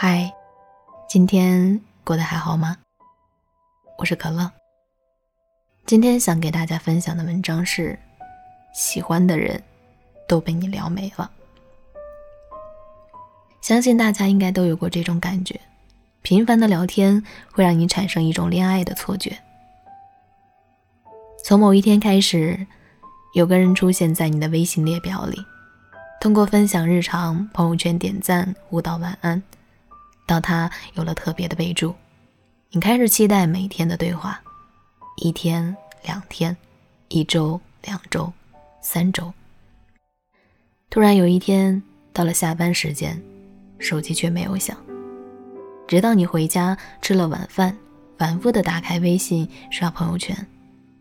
嗨，今天过得还好吗？我是可乐。今天想给大家分享的文章是：喜欢的人都被你聊没了。相信大家应该都有过这种感觉，频繁的聊天会让你产生一种恋爱的错觉。从某一天开始，有个人出现在你的微信列表里，通过分享日常、朋友圈点赞、互道晚安。到他有了特别的备注，你开始期待每天的对话，一天、两天、一周、两周、三周。突然有一天到了下班时间，手机却没有响。直到你回家吃了晚饭，反复的打开微信刷朋友圈，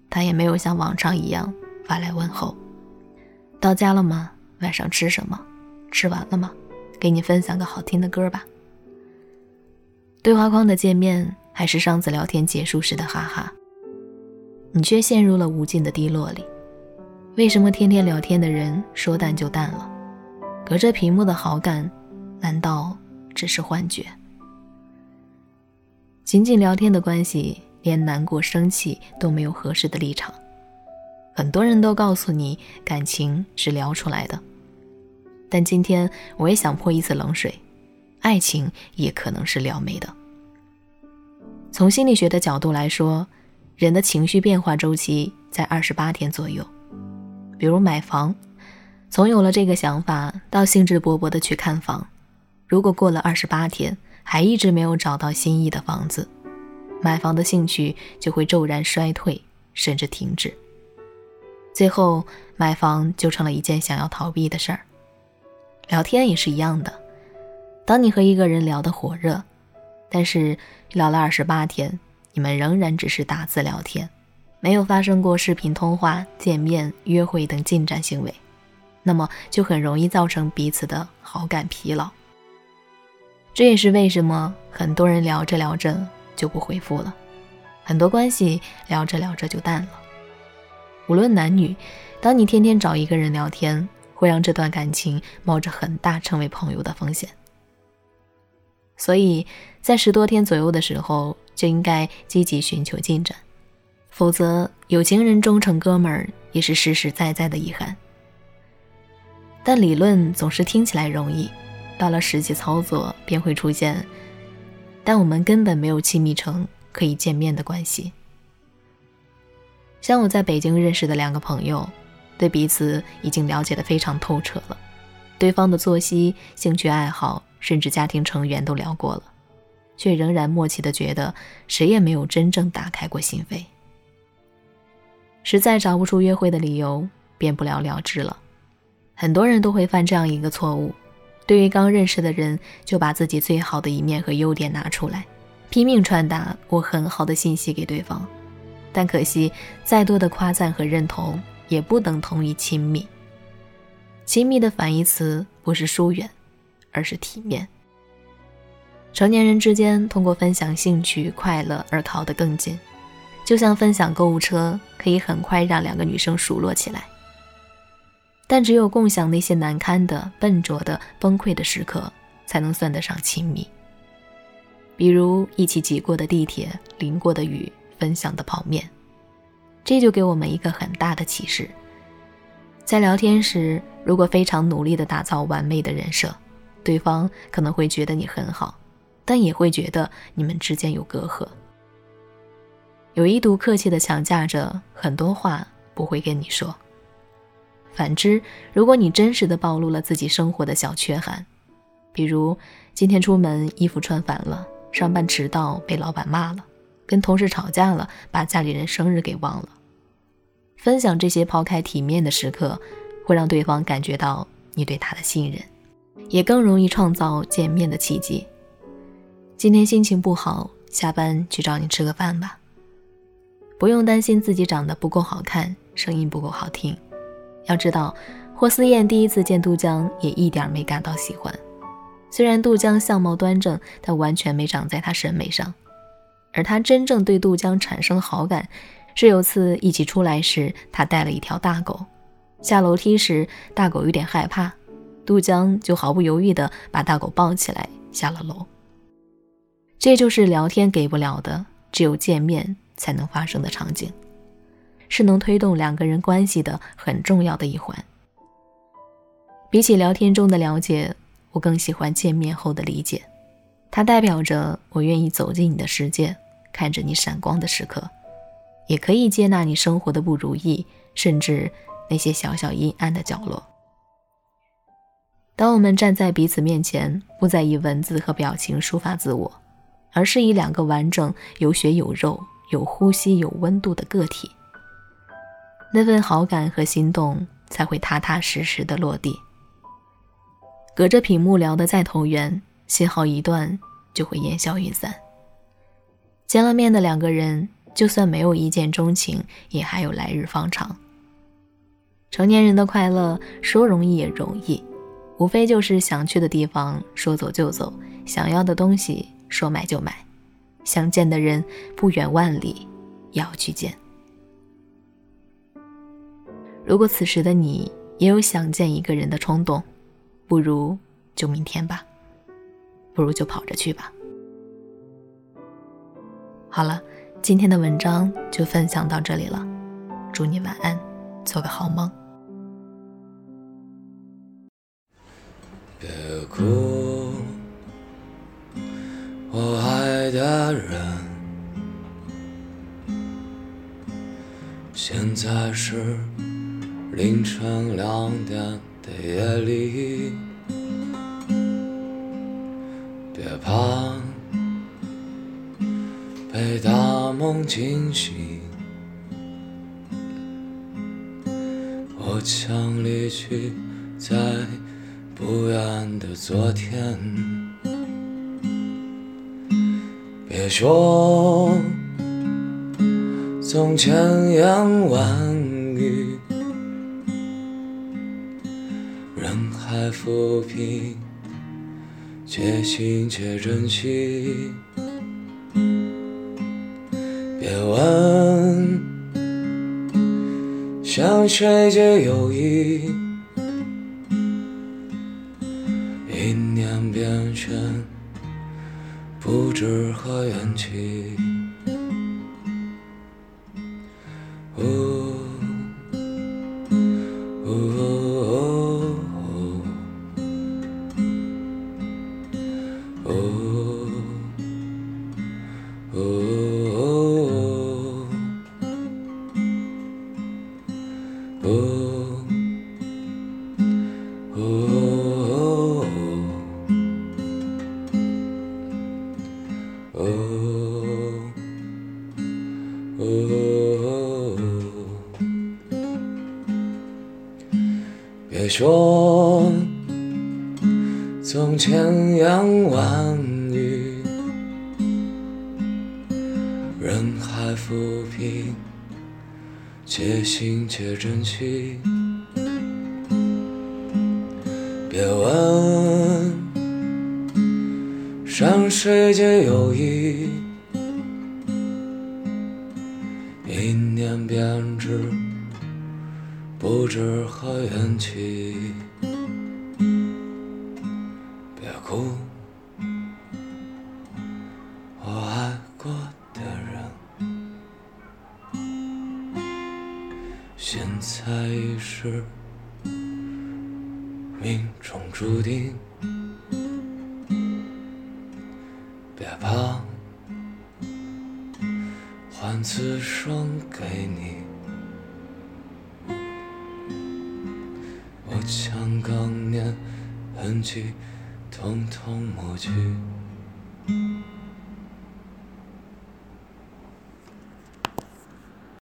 他也没有像往常一样发来问候。到家了吗？晚上吃什么？吃完了吗？给你分享个好听的歌吧。对话框的界面还是上次聊天结束时的哈哈，你却陷入了无尽的低落里。为什么天天聊天的人说淡就淡了？隔着屏幕的好感，难道只是幻觉？仅仅聊天的关系，连难过、生气都没有合适的立场。很多人都告诉你，感情是聊出来的，但今天我也想泼一次冷水。爱情也可能是撩妹的。从心理学的角度来说，人的情绪变化周期在二十八天左右。比如买房，从有了这个想法到兴致勃勃的去看房，如果过了二十八天还一直没有找到心仪的房子，买房的兴趣就会骤然衰退，甚至停止。最后，买房就成了一件想要逃避的事儿。聊天也是一样的。当你和一个人聊得火热，但是聊了二十八天，你们仍然只是打字聊天，没有发生过视频通话、见面、约会等进展行为，那么就很容易造成彼此的好感疲劳。这也是为什么很多人聊着聊着就不回复了，很多关系聊着聊着就淡了。无论男女，当你天天找一个人聊天，会让这段感情冒着很大成为朋友的风险。所以在十多天左右的时候，就应该积极寻求进展，否则有情人终成哥们儿也是实实在在的遗憾。但理论总是听起来容易，到了实际操作便会出现，但我们根本没有亲密成可以见面的关系。像我在北京认识的两个朋友，对彼此已经了解的非常透彻了，对方的作息、兴趣爱好。甚至家庭成员都聊过了，却仍然默契的觉得谁也没有真正打开过心扉。实在找不出约会的理由，便不了了之了。很多人都会犯这样一个错误：对于刚认识的人，就把自己最好的一面和优点拿出来，拼命传达我很好的信息给对方。但可惜，再多的夸赞和认同，也不等同于亲密。亲密的反义词不是疏远。而是体面。成年人之间通过分享兴趣、快乐而靠得更近，就像分享购物车，可以很快让两个女生熟络起来。但只有共享那些难堪的、笨拙的、崩溃的时刻，才能算得上亲密。比如一起挤过的地铁、淋过的雨、分享的泡面，这就给我们一个很大的启示：在聊天时，如果非常努力地打造完美的人设。对方可能会觉得你很好，但也会觉得你们之间有隔阂，有意图客气的强架着很多话不会跟你说。反之，如果你真实的暴露了自己生活的小缺憾，比如今天出门衣服穿反了，上班迟到被老板骂了，跟同事吵架了，把家里人生日给忘了，分享这些抛开体面的时刻，会让对方感觉到你对他的信任。也更容易创造见面的契机。今天心情不好，下班去找你吃个饭吧。不用担心自己长得不够好看，声音不够好听。要知道，霍思燕第一次见杜江也一点没感到喜欢。虽然杜江相貌端正，但完全没长在他审美上。而他真正对杜江产生好感，是有次一起出来时，他带了一条大狗。下楼梯时，大狗有点害怕。杜江就毫不犹豫地把大狗抱起来下了楼，这就是聊天给不了的，只有见面才能发生的场景，是能推动两个人关系的很重要的一环。比起聊天中的了解，我更喜欢见面后的理解，它代表着我愿意走进你的世界，看着你闪光的时刻，也可以接纳你生活的不如意，甚至那些小小阴暗的角落。当我们站在彼此面前，不再以文字和表情抒发自我，而是以两个完整、有血有肉、有呼吸、有温度的个体，那份好感和心动才会踏踏实实的落地。隔着屏幕聊得再投缘，信号一断就会烟消云散。见了面的两个人，就算没有一见钟情，也还有来日方长。成年人的快乐，说容易也容易。无非就是想去的地方说走就走，想要的东西说买就买，想见的人不远万里也要去见。如果此时的你也有想见一个人的冲动，不如就明天吧，不如就跑着去吧。好了，今天的文章就分享到这里了，祝你晚安，做个好梦。别哭，我爱的人。现在是凌晨两点的夜里，别怕被大梦惊醒。我将离去在。不远的昨天，别说从前言万语，人海浮萍，且行且珍惜。别问向谁借友谊友谊。不知何缘起。说从前言万语，人海浮萍，且行且珍惜。别问山水皆有意，一念便知。不知何缘起，别哭，我爱过的人，现在已是命中注定。别怕，换此生给你。将当年痕迹统统抹去。